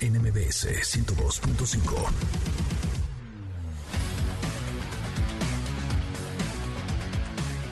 NMBS 102.5.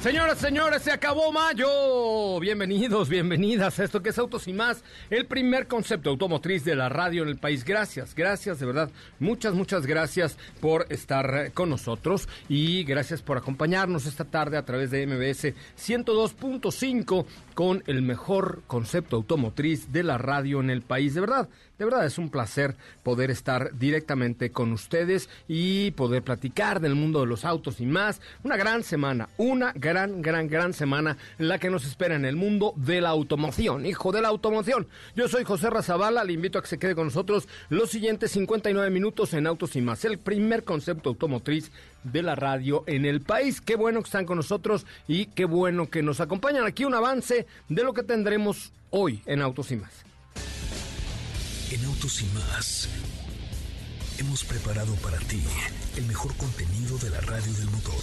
Señoras, señores, se acabó mayo. Bienvenidos, bienvenidas a esto que es Autos y más, el primer concepto automotriz de la radio en el país. Gracias, gracias, de verdad. Muchas, muchas gracias por estar con nosotros y gracias por acompañarnos esta tarde a través de MBS 102.5 con el mejor concepto automotriz de la radio en el país. De verdad, de verdad es un placer poder estar directamente con ustedes y poder platicar del mundo de los autos y más. Una gran semana, una gran, gran, gran semana en la que nos espera en el mundo de la automoción. Hijo de la automoción. Yo soy José Razabala, le invito a que se quede con nosotros los siguientes 59 minutos en Autos y más, el primer concepto automotriz de la radio en el país. Qué bueno que están con nosotros y qué bueno que nos acompañan. Aquí un avance de lo que tendremos hoy en Autos y más. En Autos y más hemos preparado para ti el mejor contenido de la radio del motor.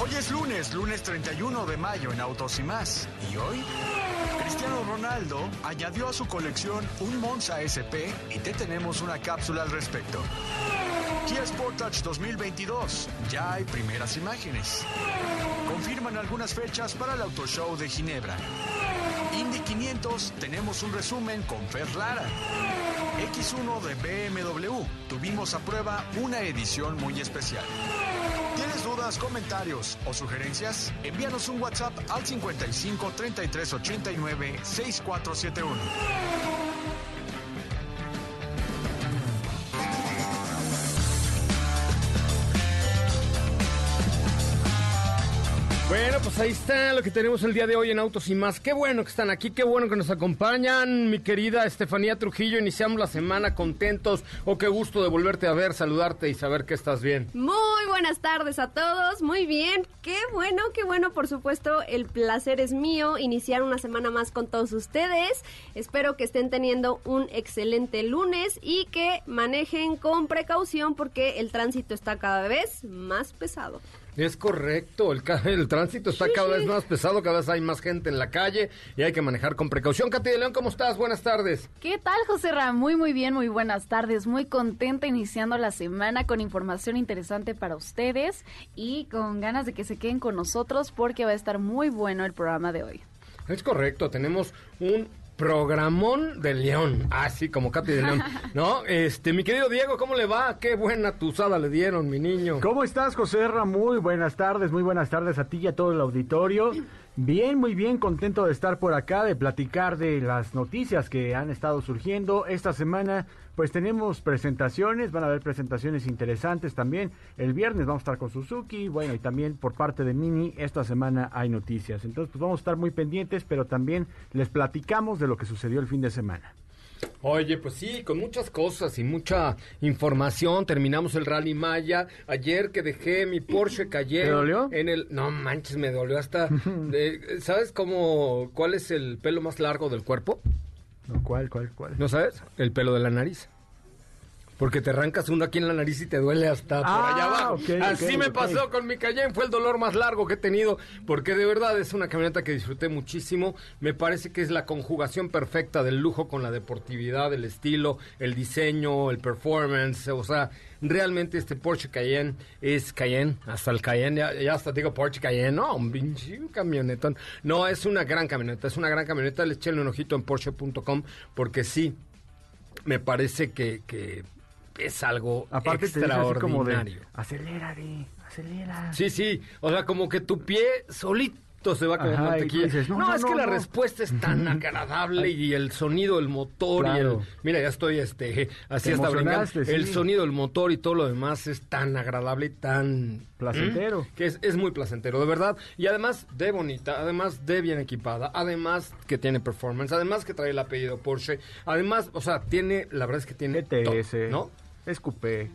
Hoy es lunes, lunes 31 de mayo en Autos y más. ¿Y hoy? Cristiano Ronaldo añadió a su colección un Monza SP y te tenemos una cápsula al respecto. Kia Sportage 2022. Ya hay primeras imágenes. Confirman algunas fechas para el Auto Show de Ginebra. Indy 500 tenemos un resumen con Fer Lara. X1 de BMW. Tuvimos a prueba una edición muy especial. ¿Tienes dudas, comentarios o sugerencias? Envíanos un WhatsApp al 55 33 89 6471. Bueno, pues ahí está lo que tenemos el día de hoy en Autos y más. Qué bueno que están aquí, qué bueno que nos acompañan, mi querida Estefanía Trujillo. Iniciamos la semana contentos. Oh, qué gusto de volverte a ver, saludarte y saber que estás bien. Muy buenas tardes a todos, muy bien. Qué bueno, qué bueno, por supuesto. El placer es mío iniciar una semana más con todos ustedes. Espero que estén teniendo un excelente lunes y que manejen con precaución porque el tránsito está cada vez más pesado. Es correcto, el, el tránsito está cada vez más pesado, cada vez hay más gente en la calle y hay que manejar con precaución. Katy de León, ¿cómo estás? Buenas tardes. ¿Qué tal, José Ra? Muy, muy bien, muy buenas tardes. Muy contenta iniciando la semana con información interesante para ustedes y con ganas de que se queden con nosotros porque va a estar muy bueno el programa de hoy. Es correcto, tenemos un Programón de León, así como Katy de León, ¿no? Este, mi querido Diego, ¿cómo le va? Qué buena tuzada le dieron, mi niño. ¿Cómo estás, José Ra? Muy buenas tardes, muy buenas tardes a ti y a todo el auditorio. Bien, muy bien, contento de estar por acá, de platicar de las noticias que han estado surgiendo esta semana. Pues tenemos presentaciones, van a haber presentaciones interesantes también. El viernes vamos a estar con Suzuki, bueno, y también por parte de Mini, esta semana hay noticias. Entonces, pues vamos a estar muy pendientes, pero también les platicamos de lo que sucedió el fin de semana. Oye, pues sí, con muchas cosas y mucha información. Terminamos el Rally Maya. Ayer que dejé mi Porsche cayó. ¿Te dolió? En el, no manches, me dolió hasta. ¿Sabes cómo, cuál es el pelo más largo del cuerpo? ¿Cuál, cuál, cuál? ¿No sabes? El pelo de la nariz. Porque te arrancas uno aquí en la nariz y te duele hasta por allá ah, abajo. Así me pasó con mi Cayenne, fue el dolor más largo que he tenido, porque de verdad es una camioneta que disfruté muchísimo. Me parece que es la conjugación perfecta del lujo con la deportividad, el estilo, el diseño, el performance, o sea, realmente este Porsche Cayenne es Cayenne, hasta el Cayenne, ya, hasta digo Porsche Cayenne, no, un camionetón. No, es una gran camioneta, es una gran camioneta, le echen un ojito en Porsche.com porque sí, me parece que, que es algo Aparte te dice así como de, extraordinario. acelera, acelera. Sí, sí, o sea, como que tu pie solito se va como Ajá, mantequilla. dices, no, no, no, es que la respuesta es tan agradable y el sonido del motor y el... Mira, ya estoy este, así Te hasta brincando. El sonido del motor y todo lo demás es tan agradable y tan... Placentero. ¿Mm? Que es, es muy placentero, de verdad. Y además de bonita, además de bien equipada, además que tiene performance, además que trae el apellido Porsche, además, o sea, tiene, la verdad es que tiene todo, ¿no? Es coupé.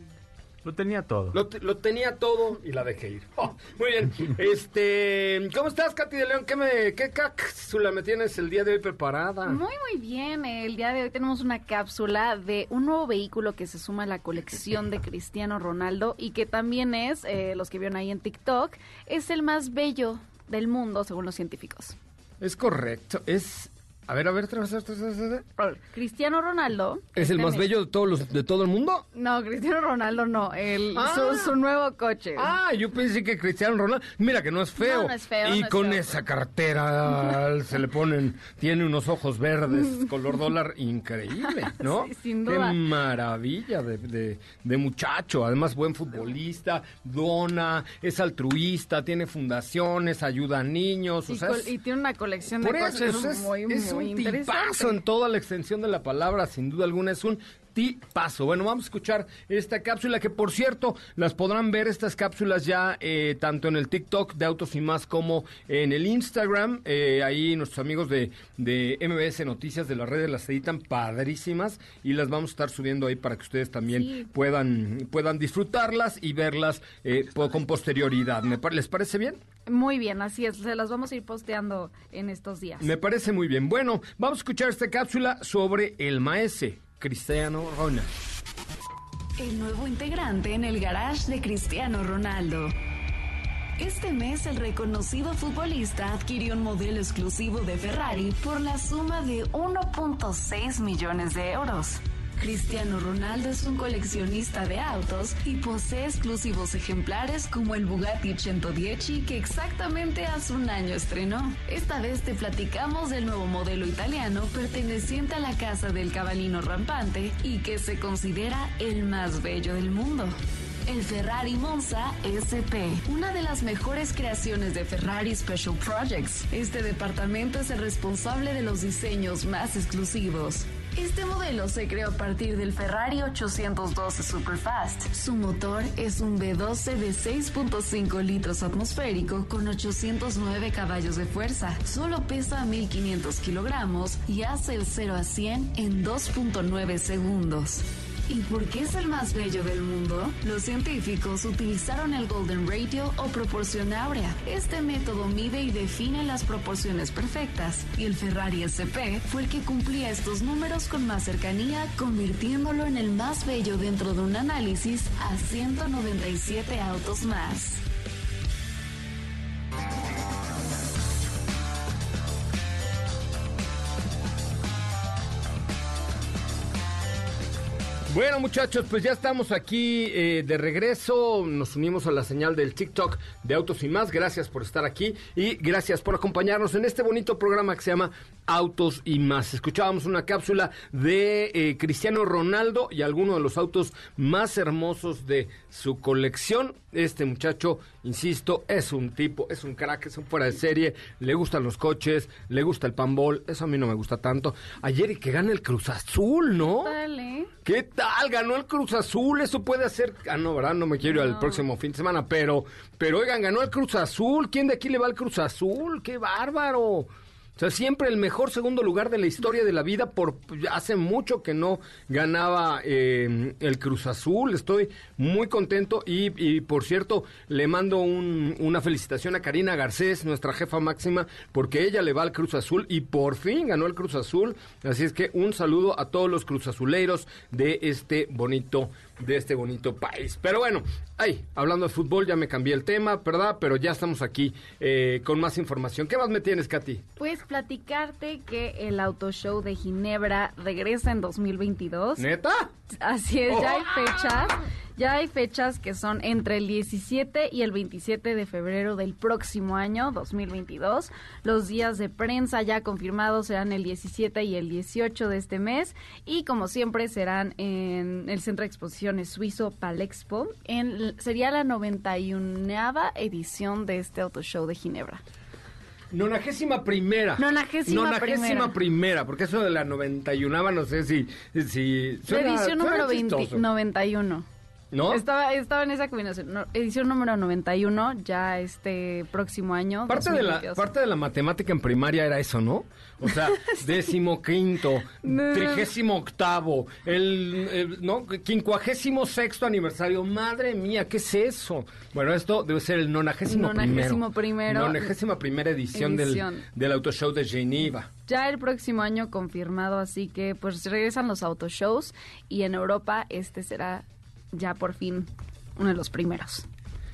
Lo tenía todo. Lo, te- lo tenía todo y la dejé ir. Oh, muy bien. Este, ¿cómo estás, Katy de León? ¿Qué me, qué cápsula me tienes el día de hoy preparada? Muy, muy bien. El día de hoy tenemos una cápsula de un nuevo vehículo que se suma a la colección de Cristiano Ronaldo y que también es, eh, los que vieron ahí en TikTok, es el más bello del mundo según los científicos. Es correcto. Es, a ver, a ver, vez, otra vez. Cristiano Ronaldo. ¿Es el más bello de todos los, de todo el mundo? No, Cristiano Ronaldo no. El, Ah. su, su nuevo coche. Ah, yo pensé que Cristiano Ronaldo, mira que no es feo. No, no es feo, Y no es con feo. esa cartera se le ponen, tiene unos ojos verdes, color dólar, increíble, ¿no? Sí, sin Qué duda. maravilla de, de- de muchacho. Además, buen futbolista, dona, es altruista, tiene fundaciones, ayuda a niños. y, o sea, es- y tiene una colección de por eso coches es, muy, es un tipazo en toda la extensión de la palabra, sin duda alguna, es un tipazo. Bueno, vamos a escuchar esta cápsula que, por cierto, las podrán ver estas cápsulas ya eh, tanto en el TikTok de Autos y Más como en el Instagram. Eh, ahí nuestros amigos de, de MBS Noticias de las redes las editan padrísimas y las vamos a estar subiendo ahí para que ustedes también Sí. puedan, puedan disfrutarlas y verlas eh, con posterioridad. ¿Me par- ¿Les parece bien? Muy bien, así es. Se las vamos a ir posteando en estos días. Me parece muy bien. Bueno, vamos a escuchar esta cápsula sobre el maese Cristiano Ronaldo. El nuevo integrante en el garage de Cristiano Ronaldo. Este mes el reconocido futbolista adquirió un modelo exclusivo de Ferrari por la suma de 1.6 millones de euros. Cristiano Ronaldo es un coleccionista de autos y posee exclusivos ejemplares como el Bugatti 110 que exactamente hace un año estrenó. Esta vez te platicamos del nuevo modelo italiano perteneciente a la casa del cabalino rampante y que se considera el más bello del mundo. El Ferrari Monza SP, una de las mejores creaciones de Ferrari Special Projects. Este departamento es el responsable de los diseños más exclusivos. Este modelo se creó a partir del Ferrari 812 Superfast. Su motor es un V12 de 6.5 litros atmosférico con 809 caballos de fuerza. Solo pesa 1500 kilogramos y hace el 0 a 100 en 2.9 segundos. ¿Y por qué es el más bello del mundo? Los científicos utilizaron el Golden Ratio o proporción áurea. Este método mide y define las proporciones perfectas, y el Ferrari SP fue el que cumplía estos números con más cercanía, convirtiéndolo en el más bello dentro de un análisis a 197 autos más. Bueno, muchachos, pues ya estamos aquí eh, de regreso. Nos unimos a la señal del TikTok de Autos y Más. Gracias por estar aquí y gracias por acompañarnos en este bonito programa que se llama Autos y Más. Escuchábamos una cápsula de eh, Cristiano Ronaldo y algunos de los autos más hermosos de su colección. Este muchacho, insisto, es un tipo, es un crack, es un fuera de serie. Le gustan los coches, le gusta el panball. Eso a mí no me gusta tanto. Ayer y que gana el Cruz Azul, ¿no? Dale. ¿Qué tal? Ganó el Cruz Azul, eso puede hacer... Ah, no, ¿verdad? No me quiero ir al próximo fin de semana, pero, pero oigan, ganó el Cruz Azul. ¿Quién de aquí le va al Cruz Azul? ¡Qué bárbaro! O sea, siempre el mejor segundo lugar de la historia de la vida. Por hace mucho que no ganaba eh, el Cruz Azul. Estoy muy contento y, y, por cierto le mando un- una felicitación a Karina Garcés, nuestra jefa máxima, porque ella le va al Cruz Azul y por fin ganó el Cruz Azul. Así es que un saludo a todos los Cruz Azuleiros de este bonito de este bonito país. Pero bueno, ay, hablando de fútbol ya me cambié el tema, ¿verdad? Pero ya estamos aquí eh, con más información. ¿Qué más me tienes, Katy? Pues platicarte que el Auto Show de Ginebra regresa en 2022. ¿Neta? Así es, ya hay fechas. Ya hay fechas que son entre el 17 y el 27 de febrero del próximo año, 2022. Los días de prensa ya confirmados serán el 17 y el 18 de este mes. Y como siempre serán en el Centro de Exposiciones Suizo Palexpo. En, sería la 91 edición de este Auto Show de Ginebra. Nonagésima primera. Nonagésima, Nonagésima primera. porque eso de la 91 no sé si... si la edición número 20, 91. ¿No? Estaba, estaba en esa combinación. edición número 91, ya este próximo año. Parte de, la, parte de la matemática en primaria era eso, ¿no? O sea, décimo quinto, trigésimo octavo, el, ¿no? quincuagésimo sexto aniversario. Madre mía, ¿qué es eso? Bueno, esto debe ser el nonagésimo, nonagésimo primero. Nonagésima primera edición, edición. Del, del Auto Show de Geneva. Ya el próximo año confirmado, así que pues regresan los auto shows y en Europa este será ya por fin uno de los primeros.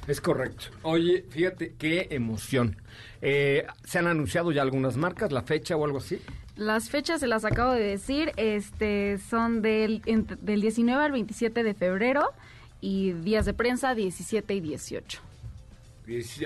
Es correcto. Oye, fíjate qué emoción. Eh, ¿Se han anunciado ya algunas marcas, la fecha o algo así? Las fechas se las acabo de decir, este son del, del 19 al 27 de febrero y días de prensa 17 y 18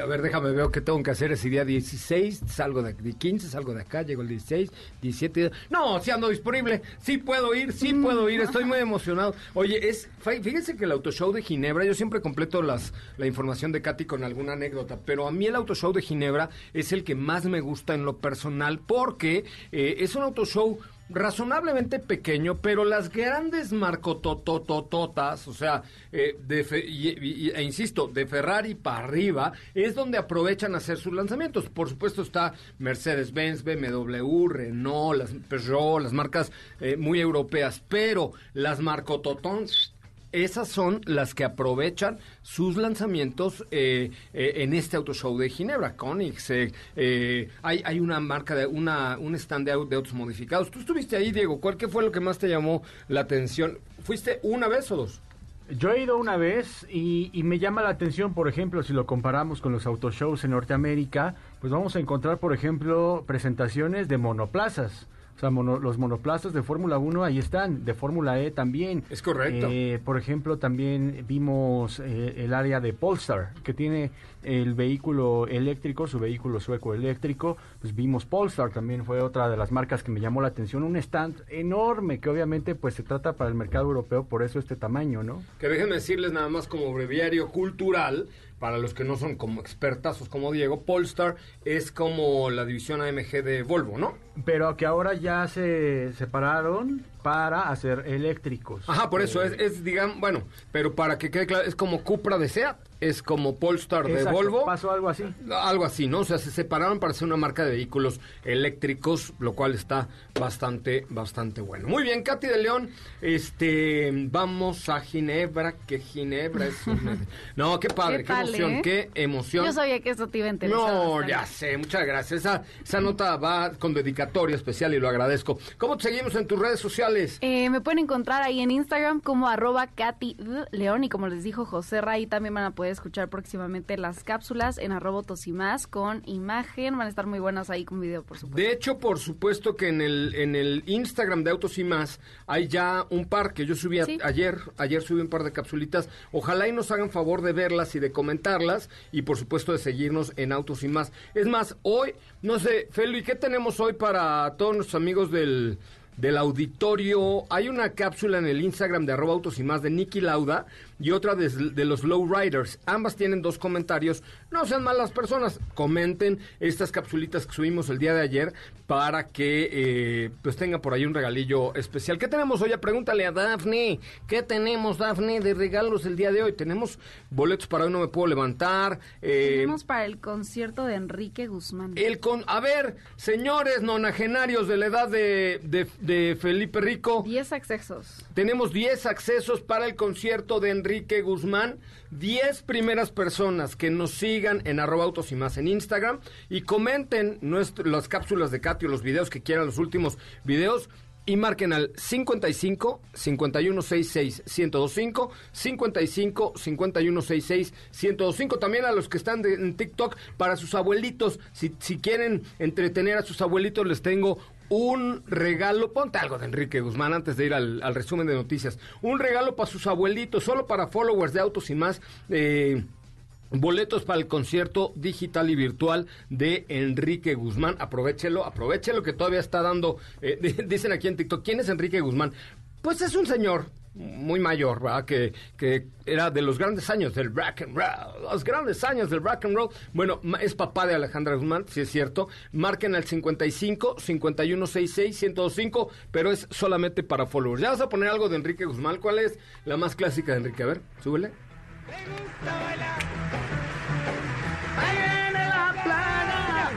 a ver, déjame ver qué tengo que hacer ese día 16, salgo de, 15, salgo de acá, llego el 16, 17. No, sí ando disponible, sí puedo ir, sí puedo ir, estoy muy emocionado. Oye, es fíjense que el autoshow de Ginebra, yo siempre completo las, la información de Katy con alguna anécdota, pero a mí el autoshow de Ginebra es el que más me gusta en lo personal porque eh, es un autoshow razonablemente pequeño, pero las grandes marcotototototas, o sea, eh, de e insisto, de Ferrari para arriba, es donde aprovechan hacer sus lanzamientos. Por supuesto está Mercedes-Benz, BMW, Renault, las Peugeot, las marcas eh, muy europeas, pero las marcototons esas son las que aprovechan sus lanzamientos eh, eh, en este auto show de Ginebra. Koenigsegg, eh, hay, hay una marca, de una, un stand de, autos modificados. Tú estuviste ahí, Diego. ¿Cuál fue lo que más te llamó la atención? ¿Fuiste una vez o dos? Yo he ido una vez y, y, me llama la atención, por ejemplo, si lo comparamos con los autoshows en Norteamérica, pues vamos a encontrar, por ejemplo, presentaciones de monoplazas. O sea, los monoplazas de Fórmula 1 ahí están, de Fórmula E también. Es correcto. Eh, por ejemplo, también vimos eh, el área de Polestar, que tiene el vehículo eléctrico, su vehículo sueco eléctrico. Pues vimos Polestar, también fue otra de las marcas que me llamó la atención. Un stand enorme, que obviamente pues se trata para el mercado europeo, por eso este tamaño, ¿no? Que déjenme decirles nada más como breviario cultural, para los que no son como expertazos como Diego, Polestar es como la división AMG de Volvo, ¿no? Pero que ahora ya se separaron para hacer eléctricos. Ajá, por eso es, es digamos, bueno, pero para que quede claro, es como Cupra de SEAT es como Polestar de Volvo. Pasó algo así. Algo así, ¿no? O sea, se separaron para hacer una marca de vehículos eléctricos, lo cual está bastante, bastante bueno. Muy bien, Katy de León, este, vamos a Ginebra, que Ginebra es No, qué padre, qué, emoción, ¿eh? qué emoción. Yo sabía que eso te iba a interesar. No, ya sé, muchas gracias. Esa, esa nota va con dedicatoria especial y lo agradezco. ¿Cómo te seguimos en tus redes sociales? Eh, me pueden encontrar ahí en Instagram como arroba Katy León y como les dijo José Ray, también van a poder escuchar próximamente las cápsulas en más con imagen. Van a estar muy buenas ahí con video, por supuesto. De hecho, por supuesto que en el, en el Instagram de Autos y más hay ya un par que yo subí ayer. Ayer subí un par de capsulitas. Ojalá y nos hagan favor de verlas y de comentarlas y por supuesto de seguirnos en Autos y más. Es más, hoy, no sé, Feli, ¿qué tenemos hoy para todos nuestros amigos del del auditorio. Hay una cápsula en el Instagram de arroba autos y más de Nicky Lauda y otra de, de los Low Riders. Ambas tienen dos comentarios. No sean malas personas. Comenten estas capsulitas que subimos el día de ayer para que eh, pues tenga por ahí un regalillo especial. ¿Qué tenemos hoy? Pregúntale a Daphne. ¿Qué tenemos, Daphne, de regalos el día de hoy? Tenemos boletos para hoy no me puedo levantar. Eh, tenemos para el concierto de Enrique Guzmán. El con, a ver, señores nonagenarios de la edad de, de, Felipe Rico. 10 accesos. Tenemos 10 accesos para el concierto de Enrique Guzmán. 10 primeras personas que nos sigan en arroba autos y más en Instagram y comenten las cápsulas de Katy o los videos que quieran, los últimos videos y marquen al 55 5166 1025 55 5166 1025 también a los que están de- en TikTok para sus abuelitos si, si quieren entretener a sus abuelitos les tengo un regalo, ponte algo de Enrique Guzmán antes de ir al, resumen de noticias. Un regalo para sus abuelitos, solo para followers de Autos y más. Eh, Boletos para el concierto digital y virtual de Enrique Guzmán. Aprovechelo, aprovechelo que todavía está dando. eh, di- dicen aquí en TikTok, ¿quién es Enrique Guzmán? Pues es un señor muy mayor, ¿verdad? Que, que era de los grandes años del rock and roll. Los grandes años del rock and roll. Bueno, es papá de Alejandra Guzmán, si es cierto. Marquen al 55 5166 1025, pero es solamente para followers. Ya vas a poner algo de Enrique Guzmán. ¿Cuál es la más clásica de Enrique? A ver, súbele. Ahí viene la playa.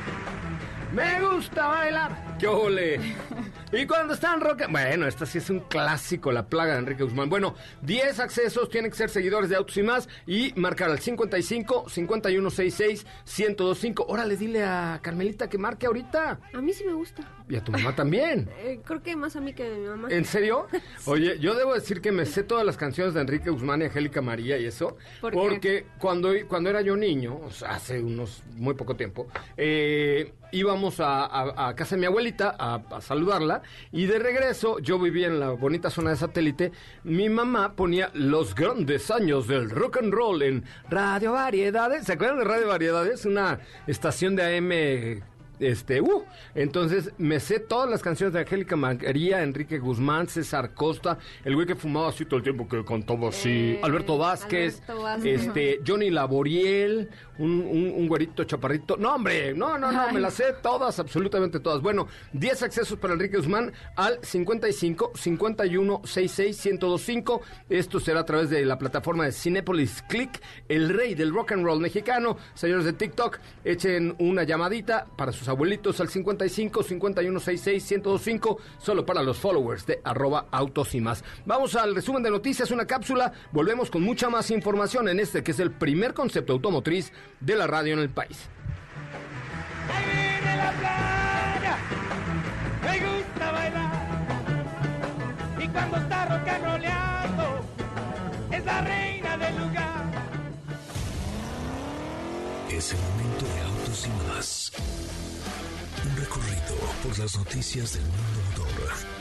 Me gusta bailar. ¡Qué ole! Y cuando están rock... Bueno, esta sí es un clásico, la plaga de Enrique Guzmán. Bueno, 10 accesos, tienen que ser seguidores de Autos y Más y marcar al 55 5166 1025. Órale, dile a Carmelita que marque ahorita. A mí sí me gusta. Y a tu mamá también. Eh, creo que más a mí que a mi mamá. ¿En serio? Oye, yo debo decir que me sé todas las canciones de Enrique Guzmán y Angélica María y eso. ¿Por qué? porque cuando, cuando era yo niño, o sea, hace unos muy poco tiempo, eh, íbamos a, a- casa de mi abuelita a, a saludarla y de regreso, yo vivía en la bonita zona de satélite, mi mamá ponía los grandes años del rock and roll en Radio Variedades. ¿Se acuerdan de Radio Variedades? Una estación de AM este, uh, entonces me sé todas las canciones de Angélica María, Enrique Guzmán, César Costa, el güey que fumaba así todo el tiempo que cantaba así, Eh, Alberto Vázquez, Alberto Vázquez. este, Johnny Laboriel, un, un, un güerito chaparrito. No, hombre, no, no, no, me las sé todas, absolutamente todas. Bueno, 10 accesos para Enrique Guzmán al 55 51 66 1025. Esto será a través de la plataforma de Cinepolis Click, el rey del rock and roll mexicano. Señores de TikTok, echen una llamadita para sus abuelitos al 55 51 66 1025, solo para los followers de arroba autos y más. Vamos al resumen de noticias, una cápsula. Volvemos con mucha más información en este que es el primer concepto automotriz de la radio en el país. Me gusta bailar y cuando está rock and rollando es la reina del lugar. Es el momento de autos y más. Recorrido por las noticias del mundo motor.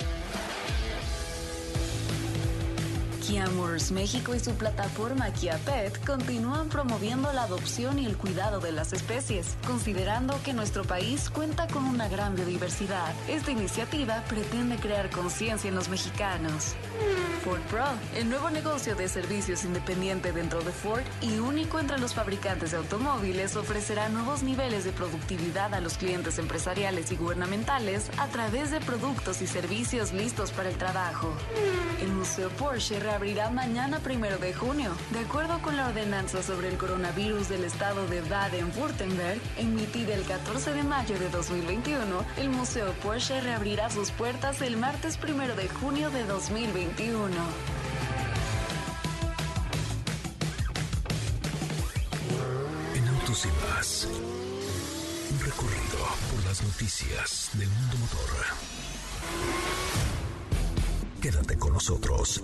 Kia Motors México y su plataforma Kia Pet continúan promoviendo la adopción y el cuidado de las especies, considerando que nuestro país cuenta con una gran biodiversidad. Esta iniciativa pretende crear conciencia en los mexicanos. Ford Pro, el nuevo negocio de servicios independiente dentro de Ford y único entre los fabricantes de automóviles, ofrecerá nuevos niveles de productividad a los clientes empresariales y gubernamentales a través de productos y servicios listos para el trabajo. El Museo Porsche reabrirá mañana primero de junio. De acuerdo con la ordenanza sobre el coronavirus del estado de Baden-Württemberg, emitida el 14 de mayo de 2021, el Museo Porsche reabrirá sus puertas el martes primero de junio de 2021. En autos y más. Un recorrido por las noticias del mundo motor. Quédate con nosotros.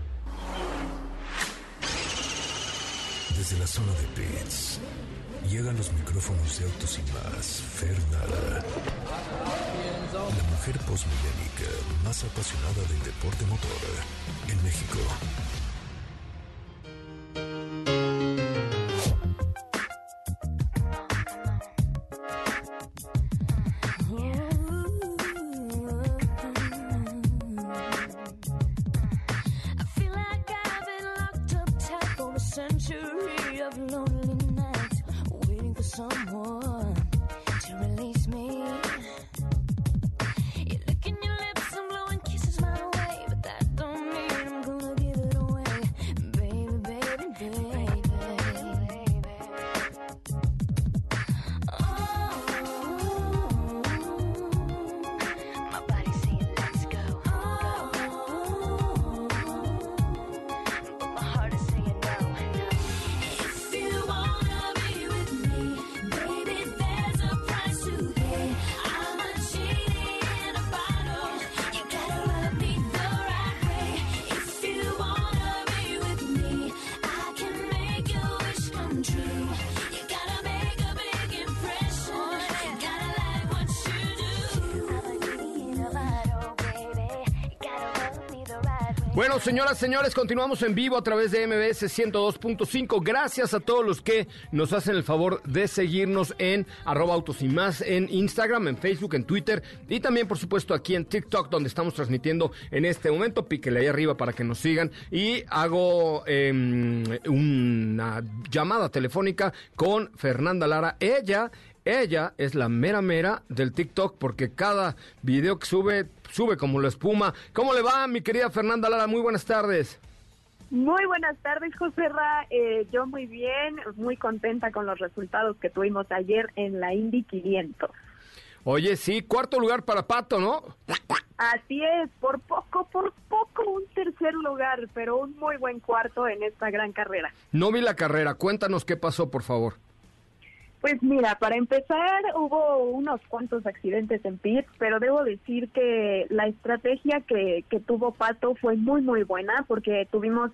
Desde la zona de pits, llegan los micrófonos de Autos y más, Fernanda. La mujer posmillénica más apasionada del deporte motor en México. Bueno, señoras, señores, continuamos en vivo a través de MBS 102.5. Gracias a todos los que nos hacen el favor de seguirnos en arroba autos y más, en Instagram, en Facebook, en Twitter y también, por supuesto, aquí en TikTok, donde estamos transmitiendo en este momento. Píquele ahí arriba para que nos sigan. Y hago em, una llamada telefónica con Fernanda Lara. Ella ella es la mera mera del TikTok porque cada video que sube, sube como la espuma. ¿Cómo le va, mi querida Fernanda Lara? Muy buenas tardes. Muy buenas tardes, José Ra. Eh, yo muy bien, muy contenta con los resultados que tuvimos ayer en la Indy 500. Oye, sí, cuarto lugar para Pato, ¿no? Así es, por poco, por poco un tercer lugar, pero un muy buen cuarto en esta gran carrera. No vi la carrera, cuéntanos qué pasó, por favor. Pues mira, para empezar hubo unos cuantos accidentes en pit, pero debo decir que la estrategia que, que tuvo Pato fue muy muy buena porque tuvimos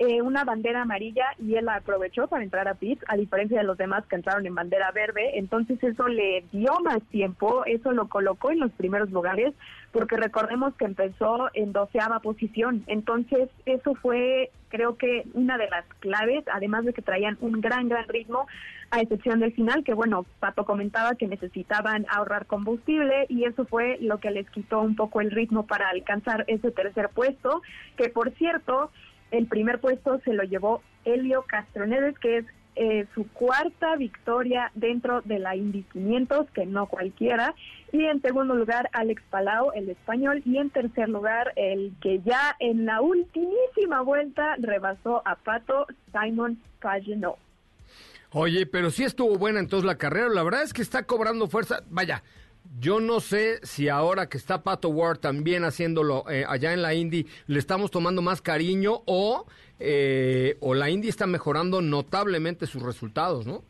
eh, una bandera amarilla y él la aprovechó para entrar a pit, a diferencia de los demás que entraron en bandera verde. Entonces eso le dio más tiempo, eso lo colocó en los primeros lugares, porque recordemos que empezó en doceava posición. Entonces eso fue, creo que, una de las claves, además de que traían un gran, gran ritmo, a excepción del final, que bueno, Pato comentaba que necesitaban ahorrar combustible y eso fue lo que les quitó un poco el ritmo para alcanzar ese tercer puesto, que por cierto, el primer puesto se lo llevó Helio Castroneves, que es eh, su cuarta victoria dentro de la Indy 500, que no cualquiera. Y en segundo lugar, Alex Palau, el español. Y en tercer lugar, el que ya en la ultimísima vuelta rebasó a Pato, Simon Pagenaud. Oye, pero sí estuvo buena entonces la carrera. La verdad es que está cobrando fuerza. Vaya, yo no sé si ahora que está Pato Ward también haciéndolo eh, allá en la Indy, le estamos tomando más cariño o, eh, o la Indy está mejorando notablemente sus resultados, ¿no?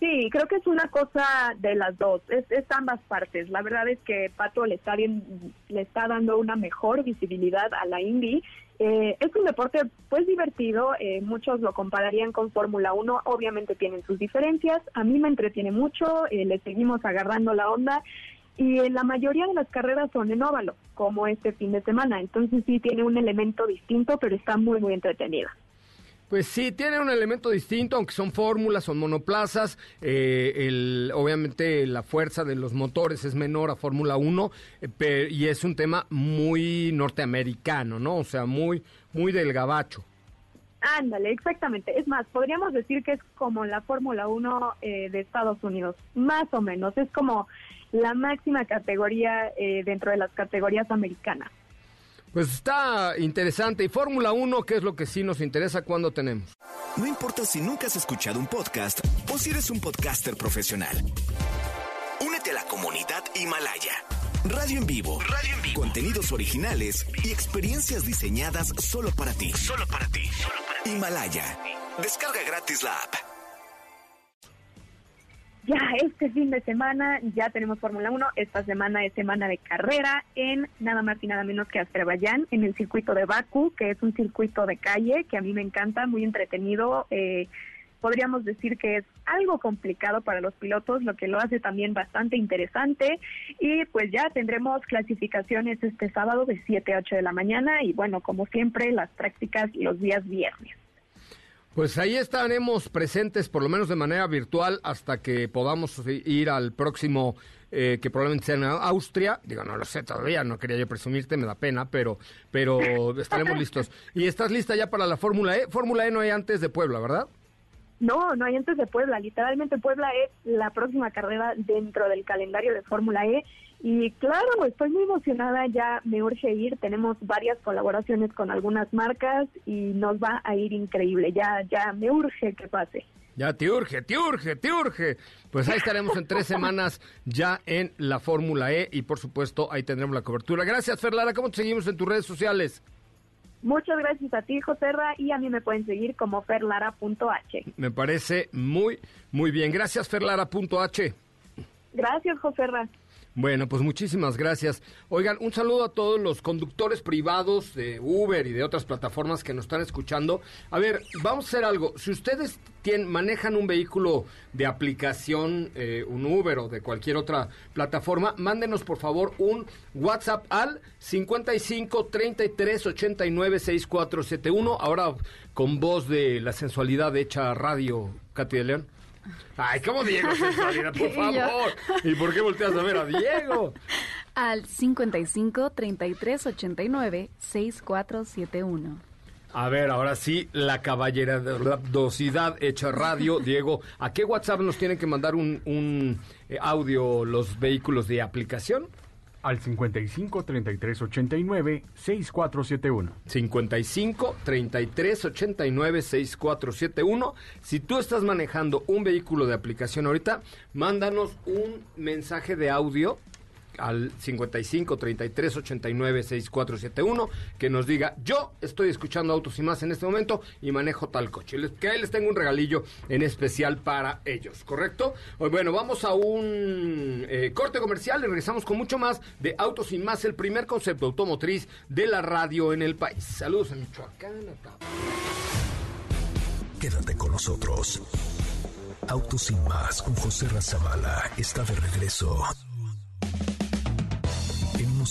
Sí, creo que es una cosa de las dos, es, es ambas partes. La verdad es que Pato le está, bien, le está dando una mejor visibilidad a la Indy. Eh, es un deporte pues divertido, eh, muchos lo compararían con Fórmula 1, obviamente tienen sus diferencias, a mí me entretiene mucho, eh, le seguimos agarrando la onda y la mayoría de las carreras son en óvalo, como este fin de semana, entonces sí tiene un elemento distinto, pero está muy muy entretenida. Pues sí, tiene un elemento distinto, aunque son fórmulas, son monoplazas. eh, el, obviamente la fuerza de los motores es menor a Fórmula 1 eh, y es un tema muy norteamericano, ¿no? O sea, muy, muy del gabacho. Ándale, exactamente. Es más, podríamos decir que es como la Fórmula 1 eh, de Estados Unidos, más o menos. Es como la máxima categoría eh, dentro de las categorías americanas. Pues está interesante. ¿Y Fórmula 1 qué es lo que sí nos interesa cuando tenemos? No importa si nunca has escuchado un podcast o si eres un podcaster profesional. Únete a la comunidad Himalaya. Radio en vivo. Radio en vivo. Contenidos originales y experiencias diseñadas solo para ti. Solo para ti. Himalaya. Descarga gratis la app. Ya este fin de semana ya tenemos Fórmula 1. Esta semana es semana de carrera en nada más y nada menos que Azerbaiyán, en el circuito de Bakú, que es un circuito de calle que a mí me encanta, muy entretenido. Eh, podríamos decir que es algo complicado para los pilotos, lo que lo hace también bastante interesante. Y pues ya tendremos clasificaciones este sábado de 7 a 8 de la mañana y bueno, como siempre, las prácticas los días viernes. Pues ahí estaremos presentes, por lo menos de manera virtual, hasta que podamos ir al próximo, eh, que probablemente sea en Austria. Digo, no lo sé todavía, no quería yo presumirte, me da pena, pero, pero estaremos listos. ¿Y estás lista ya para la Fórmula E? Fórmula E no hay antes de Puebla, ¿verdad? No, no hay antes de Puebla. Literalmente Puebla es la próxima carrera dentro del calendario de Fórmula E. Y claro, estoy muy emocionada, ya me urge ir. Tenemos varias colaboraciones con algunas marcas y nos va a ir increíble. Ya, ya me urge que pase. Ya te urge, te urge, te urge. Pues ahí estaremos en tres semanas ya en la Fórmula E y por supuesto ahí tendremos la cobertura. Gracias, Ferlara. ¿Cómo te seguimos en tus redes sociales? Muchas gracias a ti, Joserra, y a mí me pueden seguir como ferlara.h. Me parece muy, muy bien. Gracias, Ferlara.h. Gracias, Joserra. Bueno, pues muchísimas gracias. Oigan, un saludo a todos los conductores privados de Uber y de otras plataformas que nos están escuchando. A ver, vamos a hacer algo. Si ustedes tien- manejan un vehículo de aplicación, eh, un Uber o de cualquier otra plataforma, mándenos por favor un WhatsApp al 55 33 89 6471. Ahora con voz de la sensualidad hecha radio, Katy León. Ay, ¿cómo Diego sensualidad? Por favor. ¿Y por qué volteas a ver a Diego? Al 55 33 89 6471. A ver, ahora sí, la caballerosidad hecha radio. Diego, ¿a qué WhatsApp nos tienen que mandar un, un, eh, audio los vehículos de aplicación? Al 55 33 89 6471. 55 33 89 6471. Si tú estás manejando un vehículo de aplicación ahorita, mándanos un mensaje de audio al 55 33 89 6471 que nos diga yo estoy escuchando autos y más en este momento y manejo tal coche Les- que ahí les tengo un regalillo en especial para ellos ¿correcto? Bueno vamos a un eh, corte comercial y regresamos con mucho más de autos y más el primer concepto automotriz de la radio en el país saludos a Michoacán Quédate con nosotros. Autos sin más con José Razabala está de regreso.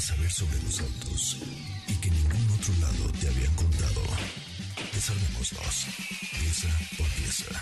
Querías saber sobre los autos y que ningún otro lado te habían contado. Desarmémoslos. Pieza por pieza.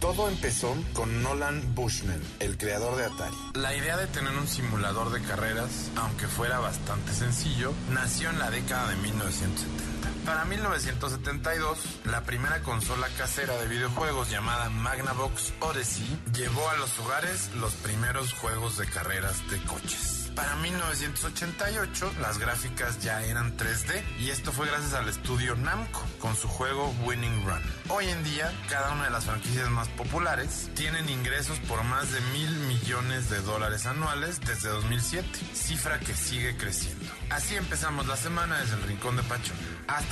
Todo empezó con Nolan Bushman, el creador de Atari. La idea de tener un simulador de carreras, aunque fuera bastante sencillo, nació en la década de 1970. Para 1972, la primera consola casera de videojuegos llamada Magnavox Odyssey llevó a los hogares los primeros juegos de carreras de coches. Para 1988 las gráficas ya eran 3D y esto fue gracias al estudio Namco con su juego Winning Run. Hoy en día cada una de las franquicias más populares tienen ingresos por más de mil millones de dólares anuales desde 2007, cifra que sigue creciendo. Así empezamos la semana desde el Rincón de Pachón. Hasta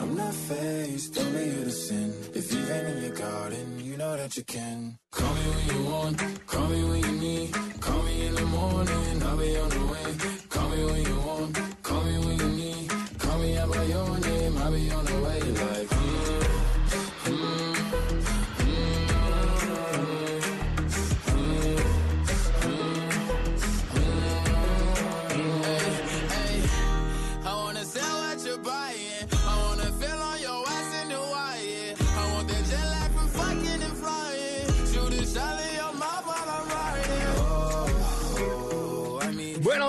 I'm not faced, only here to sin. If you've been in your garden, you know that you can. Call me when you want, call me when you need. Call me in the morning, I'll be on the way. Call me when you want, call me when you need. Call me out by your name, I'll be on the way. Like,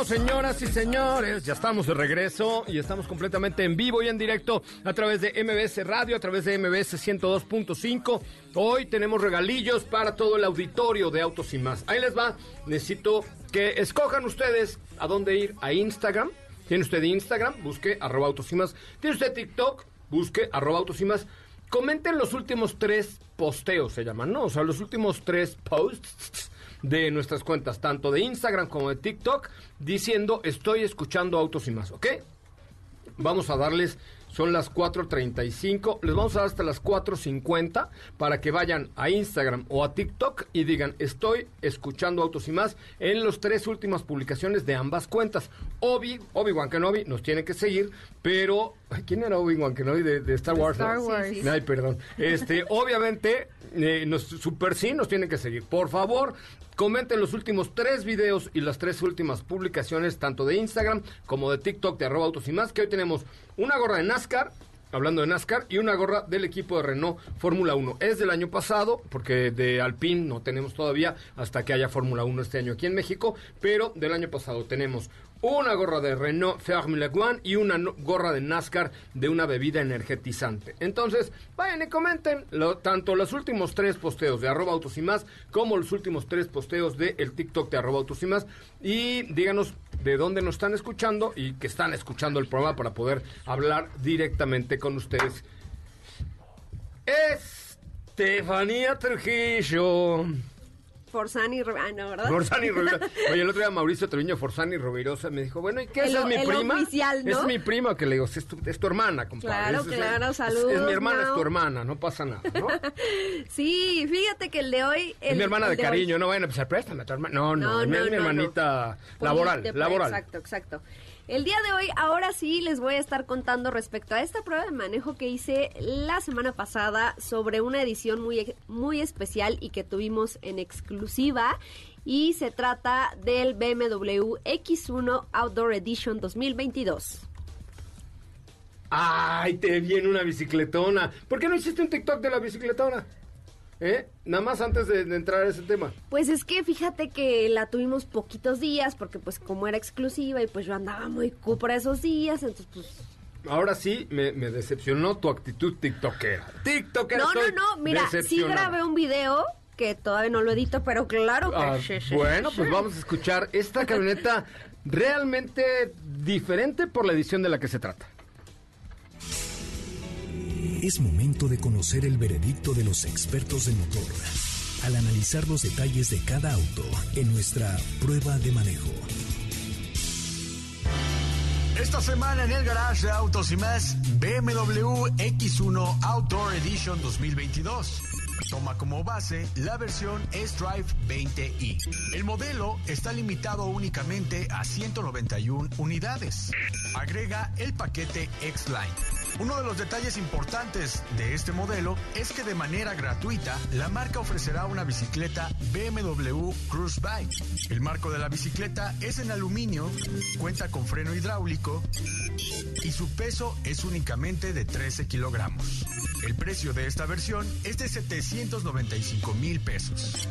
señoras y señores, ya estamos de regreso y estamos completamente en vivo y en directo a través de MBS Radio, a través de MBS 102.5. Hoy tenemos regalillos para todo el auditorio de Autos y más. Ahí les va. Necesito que escojan ustedes a dónde ir. A Instagram. ¿Tiene usted Instagram? Busque arroba Autos y más. ¿Tiene usted TikTok? Busque arroba Autos y más. Comenten los últimos tres posteos, se llaman, ¿no? O sea, los últimos tres posts de nuestras cuentas, tanto de Instagram como de TikTok, diciendo estoy escuchando autos y más, ¿ok? Vamos a darles, son las 4.35, les vamos a dar hasta las 4.50 para que vayan a Instagram o a TikTok y digan estoy escuchando autos y más en las tres últimas publicaciones de ambas cuentas. Obi, Obi-Wan Kenobi nos tiene que seguir, pero ¿Quién era Obi-Wan Kenobi de, de Star De Wars? no? Star Wars. Sí, sí. Ay, perdón. Este, obviamente, eh, nos, super sí nos tienen que seguir. Por favor, comenten los últimos tres videos y las tres últimas publicaciones, tanto de Instagram como de TikTok de arroba autos y más, que hoy tenemos una gorra de NASCAR, hablando de NASCAR, y una gorra del equipo de Renault Fórmula 1. Es del año pasado, porque de Alpine no tenemos todavía hasta que haya Fórmula 1 este año aquí en México, pero del año pasado tenemos una gorra de Renault Formula One y una gorra de NASCAR de una bebida energetizante. Entonces, vayan y comenten lo- tanto los últimos tres posteos de arroba autos y más como los últimos tres posteos de el TikTok de arroba autos y más y díganos de dónde nos están escuchando y que están escuchando el programa para poder hablar directamente con ustedes. Estefanía Trujillo. Forzani, Ro- ah, no, ¿verdad? Forzani Rovirosa. Oye, el otro día Mauricio Treviño Forzani Rovirosa me dijo, bueno, ¿y qué? El ¿Esa es mi el prima? oficial, ¿no? Es mi prima que le digo, es tu, es tu hermana, compadre. Claro, Es- es- claro, es- saludos, Es, mi hermana, es tu hermana, no pasa nada, ¿no? Sí, fíjate que el de hoy... es el- mi hermana de hoy- cariño, no vayan a empezar, préstame a tu hermana. No, no, No, es mi- no, es mi hermanita Poli- laboral, de- laboral. Exacto, exacto. El día de hoy, ahora sí, les voy a estar contando respecto a esta prueba de manejo que hice la semana pasada sobre una edición muy, muy especial y que tuvimos en exclusiva. Y se trata del BMW X1 Outdoor Edition 2022. Ay, te viene una bicicletona. ¿Por qué no hiciste un TikTok de la bicicletona? ¿Eh? Nada más antes de, de entrar a ese tema. Pues es que fíjate que la tuvimos poquitos días porque pues como era exclusiva y pues yo andaba muy cupra esos días, entonces pues Ahora sí, me, me decepcionó tu actitud tiktokera. TikTokera No, no, estoy no, mira, sí grabé un video que todavía no lo edito, pero claro que Ah, bueno, pues vamos a escuchar esta camioneta realmente diferente por la edición de la que se trata. Es momento de conocer el veredicto de los expertos del motor al analizar los detalles de cada auto en nuestra prueba de manejo. Esta semana en el garage de Autos y más, BMW X1 Outdoor Edition 2022. Toma como base la versión S-Drive 20i. El modelo está limitado únicamente a 191 unidades. Agrega el paquete X-Line. Uno de los detalles importantes de este modelo es que de manera gratuita la marca ofrecerá una bicicleta BMW Cruise Bike. El marco de la bicicleta es en aluminio, cuenta con freno hidráulico y su peso es únicamente de 13 kilogramos. El precio de esta versión es de 795 mil pesos.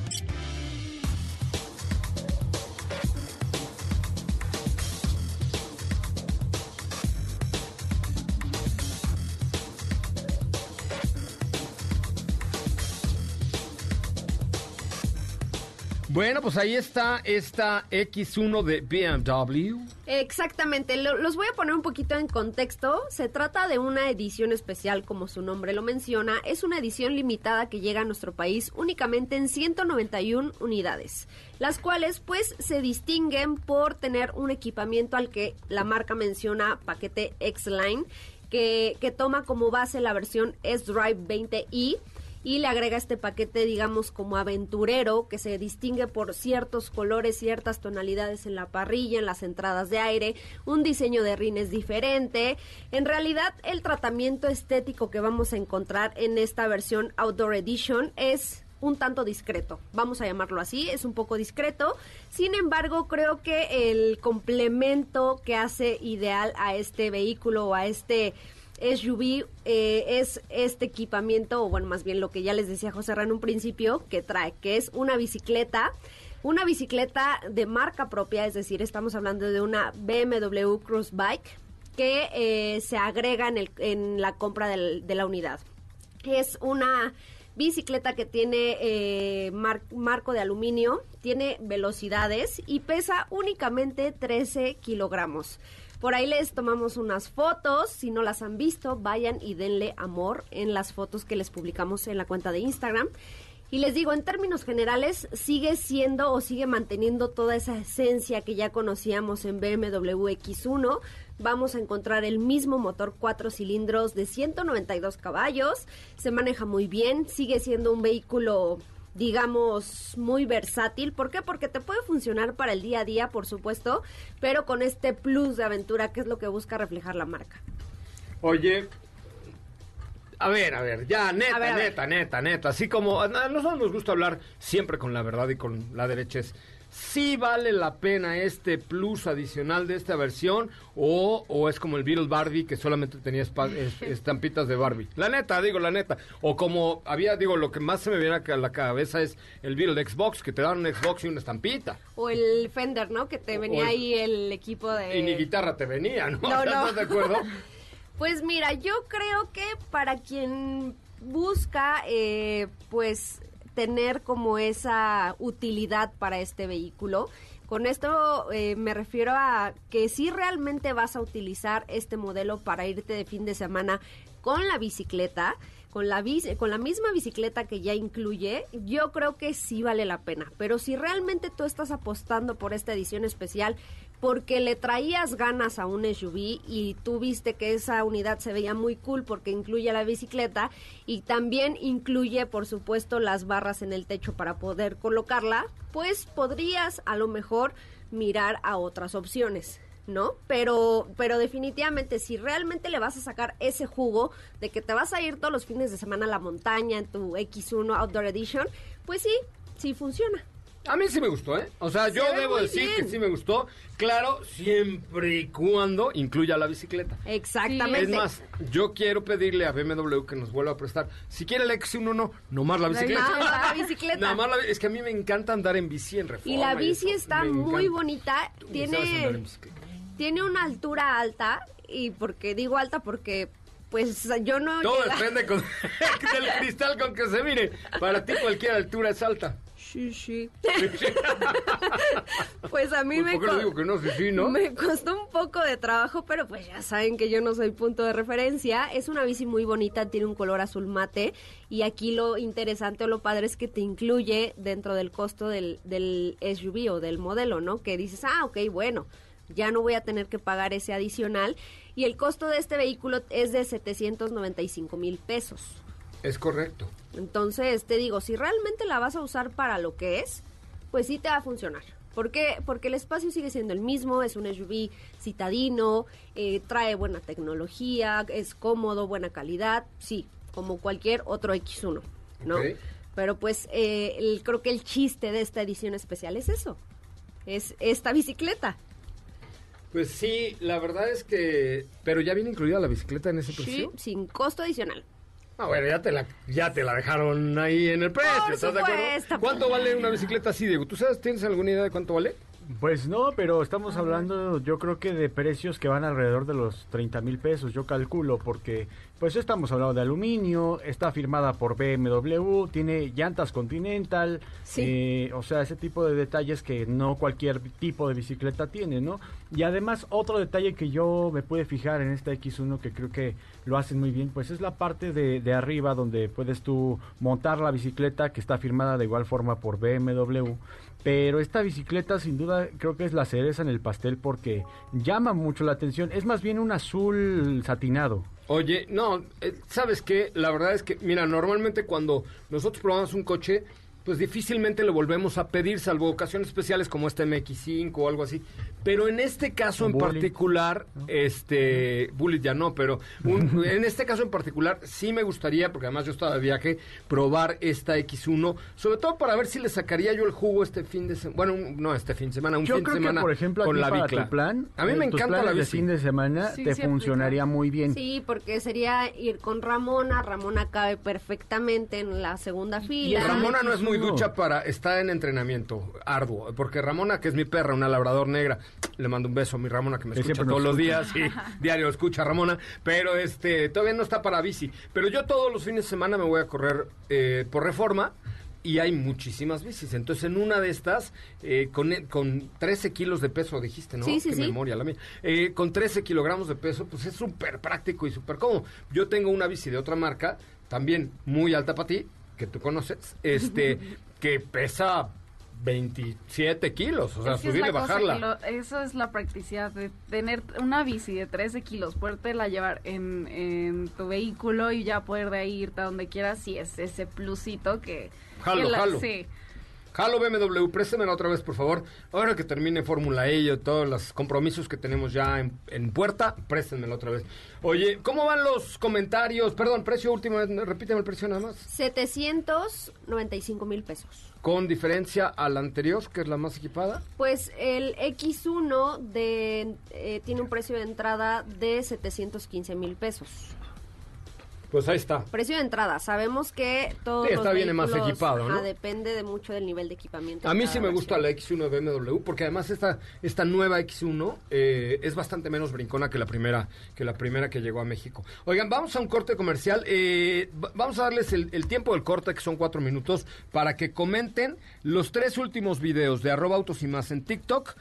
Bueno, pues ahí está esta X1 de BMW. Exactamente, lo- los voy a poner un poquito en contexto. Se trata de una edición especial, como su nombre lo menciona. Es una edición limitada que llega a nuestro país únicamente en 191 unidades, las cuales pues se distinguen por tener un equipamiento al que la marca menciona paquete X-Line, que, que toma como base la versión S-Drive 20i y le agrega este paquete, digamos, como aventurero, que se distingue por ciertos colores, ciertas tonalidades en la parrilla, en las entradas de aire, un diseño de rines diferente. En realidad, el tratamiento estético que vamos a encontrar en esta versión Outdoor Edition es un tanto discreto, vamos a llamarlo así, es un poco discreto. Sin embargo, creo que el complemento que hace ideal a este vehículo o a este SUV eh, es este equipamiento, o bueno, más bien lo que ya les decía José en un principio, que trae, que es una bicicleta, una bicicleta de marca propia, es decir, estamos hablando de una BMW Cruise Bike que eh, se agrega en, el, en la compra de la unidad. Es una bicicleta que tiene eh, mar- marco de aluminio, tiene velocidades y pesa únicamente 13 kilogramos. Por ahí les tomamos unas fotos, si no las han visto, vayan y denle amor en las fotos que les publicamos en la cuenta de Instagram. Y les digo, en términos generales, sigue siendo o sigue manteniendo toda esa esencia que ya conocíamos en BMW X1. Vamos a encontrar el mismo motor cuatro cilindros de 192 caballos. Se maneja muy bien, sigue siendo un vehículo digamos, muy versátil. ¿Por qué? Porque te puede funcionar para el día a día, por supuesto, pero con este plus de aventura que es lo que busca reflejar la marca. Oye, a ver, a ver, ya, neta, ver. neta, neta, neta. Así como a nosotros nos gusta hablar siempre con la verdad y con la derecha. Es, ¿Sí vale la pena este plus adicional de esta versión? O, o es como el Beetle Barbie que solamente tenía estampitas de Barbie? La neta, digo, la neta. O como había, digo, lo que más se me viene a la cabeza es el Beetle Xbox, que te dan un Xbox y una estampita. O el Fender, ¿no? Que te venía el- ahí el equipo de... Y ni guitarra te venía, ¿no? No, no. ¿Estás de acuerdo? Pues mira, yo creo que para quien busca, eh, pues, tener como esa utilidad para este vehículo, con esto eh, me refiero a que si realmente vas a utilizar este modelo para irte de fin de semana con la bicicleta, con la, con la misma bicicleta que ya incluye, yo creo que sí vale la pena. Pero si realmente tú estás apostando por esta edición especial, porque le traías ganas a un SUV y tú viste que esa unidad se veía muy cool porque incluye la bicicleta y también incluye, por supuesto, las barras en el techo para poder colocarla, pues podrías a lo mejor mirar a otras opciones. ¿No? Pero, pero definitivamente, si realmente le vas a sacar ese jugo de que te vas a ir todos los fines de semana a la montaña en tu X1 Outdoor Edition, pues sí, sí funciona. A mí sí me gustó, ¿eh? O sea, yo Se debo decir bien. que sí me gustó. Claro, siempre y cuando incluya la bicicleta. Exactamente. Es más, yo quiero pedirle a BMW que nos vuelva a prestar. Si quiere el X1, no, nomás la bicicleta. Nada más la bicicleta. Nada más la bi- es que a mí me encanta andar en bici en reforma. Y la bici eso, está me muy encanta. bonita. Tiene, bicicleta. tiene una altura alta. Y porque digo alta porque pues yo no... Todo llega- depende con- del cristal con que se mire. Para ti cualquier altura es alta. Sí, sí. Pues a mí Pues, me, ¿por qué le co- digo que no? Sí, sí, ¿no? me costó un poco de trabajo, pero pues ya saben que yo no soy punto de referencia. Es una bici muy bonita, tiene un color azul mate y aquí lo interesante o lo padre es que te incluye dentro del costo del, del SUV o del modelo, ¿no? Que dices, ah, ok, bueno, ya no voy a tener que pagar ese adicional. Y el costo de este vehículo es de 795 mil pesos. Es correcto. Entonces, te digo, si realmente la vas a usar para lo que es, pues sí te va a funcionar. ¿Por qué? Porque el espacio sigue siendo el mismo, es un SUV citadino, eh, trae buena tecnología, es cómodo, buena calidad, sí, como cualquier otro X1, ¿no? Pero pues eh, el- creo que el chiste de esta edición especial es eso, es esta bicicleta. Pues sí, la verdad es que... Pero ya viene incluida la bicicleta en ese Sí, precio. sin costo adicional. Ah, bueno, ya te la, ya te la dejaron ahí en el precio, Por ¿estás de acuerdo? ¿Cuánto vale una bicicleta así, Diego? ¿Tú sabes, tienes alguna idea de cuánto vale? Pues no, pero estamos hablando yo creo que de precios que van alrededor de los 30 mil pesos, yo calculo, porque pues estamos hablando de aluminio, está firmada por BMW, tiene llantas Continental, eh, o sea, ese tipo de detalles que no cualquier tipo de bicicleta tiene, ¿no? Y además otro detalle que yo me pude fijar en esta X1 que creo que lo hacen muy bien, pues es la parte de, de arriba donde puedes tú montar la bicicleta que está firmada de igual forma por BMW. Pero esta bicicleta sin duda creo que es la cereza en el pastel porque llama mucho la atención. Es más bien un azul satinado. Oye, no, eh, ¿sabes qué? La verdad es que, mira, normalmente cuando nosotros probamos un coche, pues difícilmente lo volvemos a pedir, salvo ocasiones especiales como este MX5 o algo así. Pero en este caso en Bullet. particular, este, Bullet ya no, pero un- en este caso en particular sí me gustaría, porque además yo estaba de viaje, probar esta X1, sobre todo para ver si le sacaría yo el jugo este fin de semana, bueno, un- no este fin de semana, un Yo fin creo de semana que, por ejemplo, con aquí la para tu plan, A mí eh, me tus encanta la de fin de semana Sí, te sí aplica. funcionaría muy bien. Sí, porque sería ir con Ramona. Ramona cabe perfectamente en la segunda fila. Ramona no es muy ducha para, está en entrenamiento arduo, porque Ramona, que es mi perra, una labrador negra, le mando un beso a mi Ramona que me escucha siempre todos los días, sí, diario escucha Ramona, pero este, todavía no está para bici, pero yo todos los fines de semana me voy a correr eh, por reforma, y hay muchísimas bicis. Entonces, en una de estas, eh, con, con 13 kilos de peso, dijiste, ¿no? Sí, sí, Qué sí. memoria la mía. Eh, con 13 kilogramos de peso, pues es súper práctico y súper cómodo. Yo tengo una bici de otra marca, también muy alta para ti, que tú conoces, este, que pesa 27 kilos. O sea, Es que es subir y la cosa bajarla. lo- eso es la practicidad de tener una bici de 13 kilos, podértela llevar en, en tu vehículo y ya poder de ahí irte a donde quieras, sí es ese plusito que... Jalo, la- jalo. Sí. Jalo BMW, préstemela otra vez, por favor. Ahora que termine Fórmula E y todos los compromisos que tenemos ya en, en puerta, préstemela otra vez. Oye, ¿cómo van los comentarios? Perdón, precio último, repíteme el precio nada más. 795 mil pesos. Con diferencia a la anterior, que es la más equipada. Pues el X1 de, eh, tiene un precio de entrada de 715 mil pesos. Pues ahí está. Precio de entrada. Sabemos que todo Sí, esta viene más equipado, ¿no? depende de mucho del nivel de equipamiento. A mí sí me versión. gusta la X1 de BMW porque además esta, esta nueva X1 eh, es bastante menos brincona que la primera que la primera que llegó a México. Oigan, vamos a un corte comercial. eh, va- vamos a darles el, el tiempo del corte que son cuatro minutos para que comenten los tres últimos videos de arroba autos y más en TikTok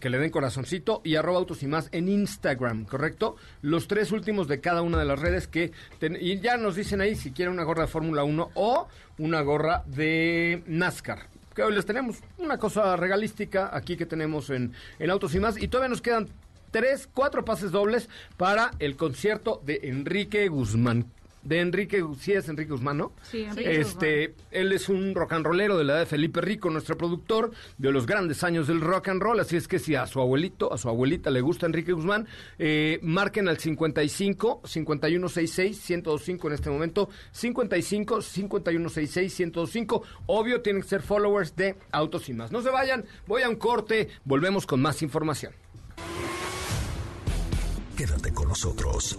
que le den corazoncito y arroba autos y más en Instagram, ¿correcto? Los tres últimos de cada una de las redes que... y ya nos dicen ahí si quieren una gorra de Fórmula 1 o una gorra de NASCAR. Que hoy les tenemos una cosa regalística aquí que tenemos en, en Autos y más. Y todavía nos quedan tres, cuatro pases dobles para el concierto de Enrique Guzmán. De Enrique, sí es Enrique Guzmán, ¿no? Sí, Enrique Este, él es un rock and rollero de la edad de Felipe Rico, nuestro productor de los grandes años del rock and roll. Así es que si a su abuelito, a su abuelita le gusta Enrique Guzmán, eh, marquen al 55 5166 1025 en este momento. 55 5166 1025. Obvio, tienen que ser followers de Autos y más. No se vayan, voy a un corte, volvemos con más información. Quédate con nosotros.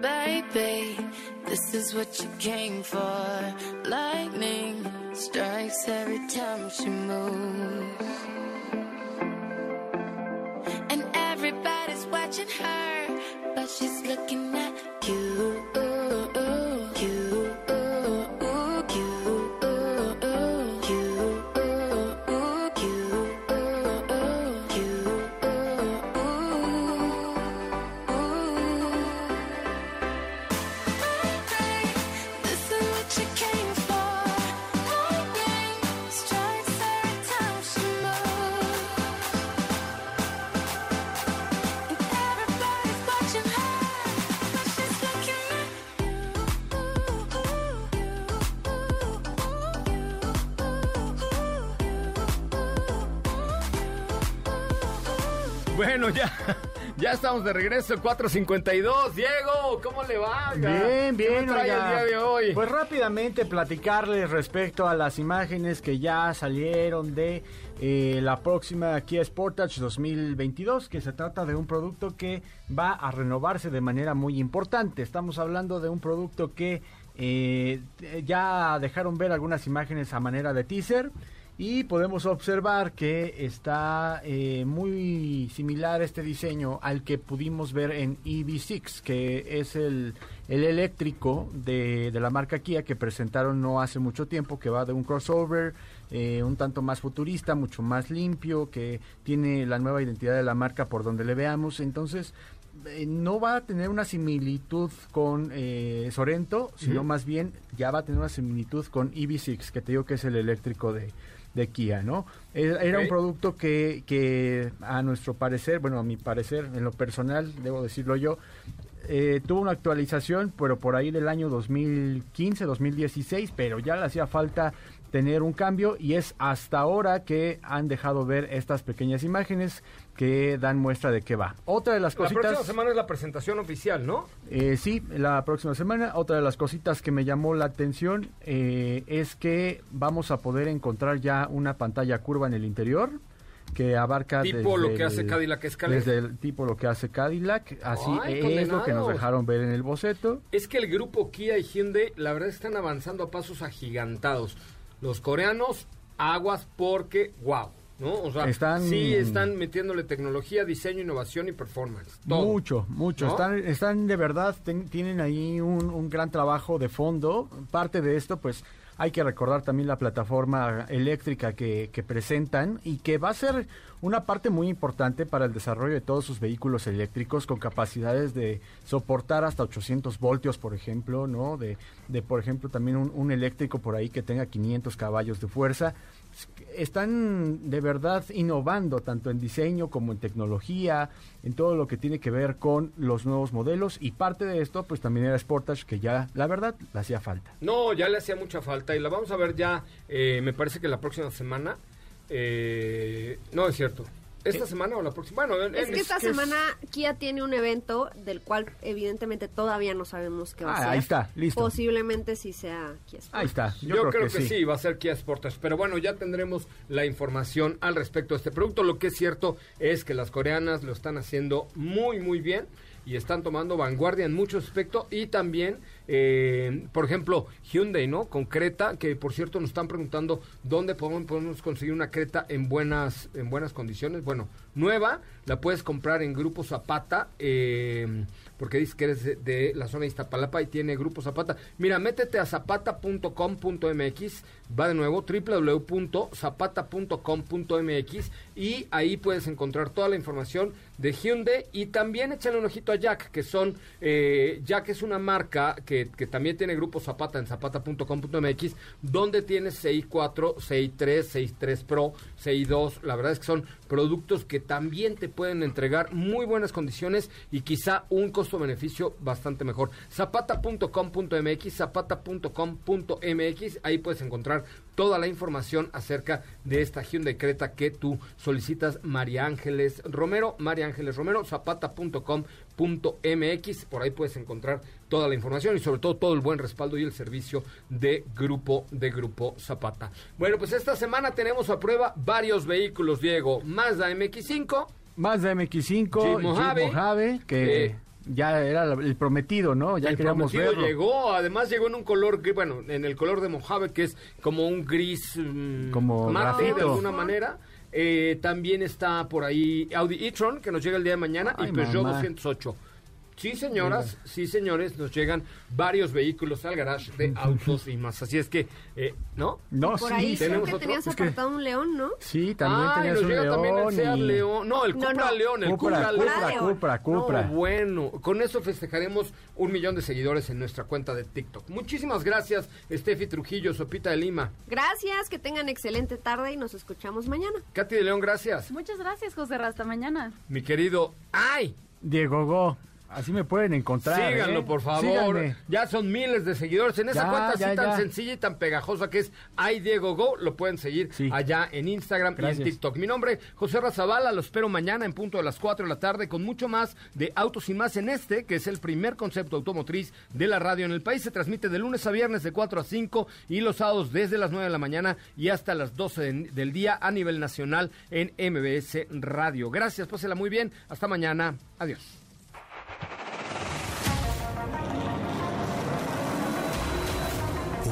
Baby, this is what you came for. Lightning strikes every time she moves. And everybody's watching her, but she's looking at Bueno, ya, ya estamos de regreso, 452. Diego, ¿cómo le va? Bien, ¿Qué bien, me trae el día de hoy? Pues rápidamente platicarles respecto a las imágenes que ya salieron de eh, la próxima Kia Sportage 2022, que se trata de un producto que va a renovarse de manera muy importante. Estamos hablando de un producto que eh, ya dejaron ver algunas imágenes a manera de teaser. Y podemos observar que está eh, muy similar este diseño al que pudimos ver en EV6, que es el, el eléctrico de, de la marca Kia que presentaron no hace mucho tiempo, que va de un crossover eh, un tanto más futurista, mucho más limpio, que tiene la nueva identidad de la marca por donde le veamos. Entonces, eh, no va a tener una similitud con eh, Sorento, sino más bien ya va a tener una similitud con EV6, que te digo que es el eléctrico de, de Kia, ¿no? Era, era un producto que, que a nuestro parecer, bueno, a mi parecer, en lo personal, debo decirlo yo, eh, tuvo una actualización, pero por ahí del año 2015, 2016, pero ya le hacía falta tener un cambio y es hasta ahora que han dejado ver estas pequeñas imágenes que dan muestra de qué va. Otra de las La cositas... próxima semana es la presentación oficial, ¿no? Eh, sí, la próxima semana. Otra de las cositas que me llamó la atención eh, es que vamos a poder encontrar ya una pantalla curva en el interior que abarca Tipo desde lo que hace el- Cadillac desde el tipo lo que hace Cadillac así Ay, es lo que nos dejaron ver en el boceto Es que el grupo Kia y Hyundai, la verdad, están avanzando a pasos agigantados. Los coreanos, aguas porque, wow, ¿no? O sea, Están- sí están metiéndole tecnología, diseño, innovación y performance. Todo. Mucho, mucho. ¿No? Están, están de verdad, ten- tienen ahí un, un gran trabajo de fondo. Parte de esto, pues, Hay que recordar también la plataforma eléctrica que, presentan y que va a ser una parte muy importante para el desarrollo de todos sus vehículos eléctricos con capacidades de soportar hasta 800 voltios, por ejemplo, ¿no? De, de por ejemplo, también un, un eléctrico por ahí que tenga 500 caballos de fuerza. Están de verdad innovando tanto en diseño como en tecnología, en todo lo que tiene que ver con los nuevos modelos y parte de esto pues también era Sportage que ya la verdad le hacía falta. No, ya le hacía mucha falta y la vamos a ver ya, eh, me parece que la próxima semana. eh, no, es cierto. ¿Esta semana o la próxima? Bueno, en- Es que esta semana Kia tiene un evento del cual evidentemente todavía no sabemos qué va a Ah, ser. ahí está, listo. Posiblemente sí sea Kia Sportage. Ahí está. Yo, creo, que, sí. va a ser Kia Sportage. Pero bueno, ya tendremos la información al respecto de este producto. Lo que es cierto es que las coreanas lo están haciendo muy, muy bien y están tomando vanguardia en muchos aspectos. Y también, eh, por ejemplo, Hyundai, ¿no? Con Creta, que por cierto nos están preguntando dónde podemos, conseguir una Creta en buenas, en buenas condiciones. Bueno, nueva, la puedes comprar en Grupo Zapata. eh, porque dice que eres de, de la zona de Iztapalapa y tiene Grupo Zapata. Mira, métete a zapata.com.mx, va de nuevo, www.zapata.com.mx y ahí puedes encontrar toda la información de Hyundai y también échale un ojito a Jack, que son, eh, Jack es una marca que, que también tiene Grupo Zapata en zapata.com.mx, donde tiene CI4, CI3, CI3 Pro, CI2, la verdad es que son productos que también te pueden entregar muy buenas condiciones y quizá un costo-beneficio bastante mejor. Zapata.com.mx, zapata.com.mx, ahí puedes encontrar toda la información acerca de esta Hyundai Creta que tú solicitas, María Ángeles Romero, María Ángeles Romero, zapata.com.mx, por ahí puedes encontrar toda la información y sobre todo todo el buen respaldo y el servicio de grupo de grupo Zapata. Bueno, pues esta semana tenemos a prueba varios vehículos, Diego, Mazda MX5, Mazda MX5, Jeep Jeep Mojave, Mojave, que eh, ya era el prometido, ¿no? Ya el queríamos prometido verlo. llegó, además llegó en un color, gri- bueno, en el color de Mojave, que es como un gris mm, Como mate de alguna manera. Eh, también está por ahí Audi e-tron, que nos llega el día de mañana, Ay, y Peugeot mamá. 208. Sí, señoras, sí, señores, nos llegan varios vehículos al garage de autos y más. Así es que, eh, ¿no? No, Por sí, ahí creo tenemos que otro. tenías Es que- apartado un león, ¿no? Sí, también Ay, tenías nos un llega también el león Seat y- León. No, el No, Cupra no. León, el Cupra, Cupra, Cupra, León. Cupra, Cupra. No, bueno, con eso festejaremos un millón de seguidores en nuestra cuenta de TikTok. Muchísimas gracias, Steffi Trujillo, Sopita de Lima. Gracias, que tengan excelente tarde y nos escuchamos mañana. Katy de León, gracias. Muchas gracias, José. Hasta mañana. Mi querido, ¡ay! Diego Go. Así me pueden encontrar. Síganlo, ¿eh? por favor. Síganme. Ya son miles de seguidores en esa Ya, cuenta así ya, tan sencilla y tan pegajosa que es Ay Diego Go. Lo pueden seguir Sí. allá en Instagram y en TikTok. Mi nombre, José Razabala. Lo espero mañana en punto de las 4 de la tarde con mucho más de Autos y Más en este, que es el primer concepto automotriz de la radio en el país. Se transmite de lunes a viernes de 4 a 5 y los sábados desde las 9 de la mañana y hasta las 12 de- del día a nivel nacional en MBS Radio. Gracias, pásela muy bien. Hasta mañana. Adiós.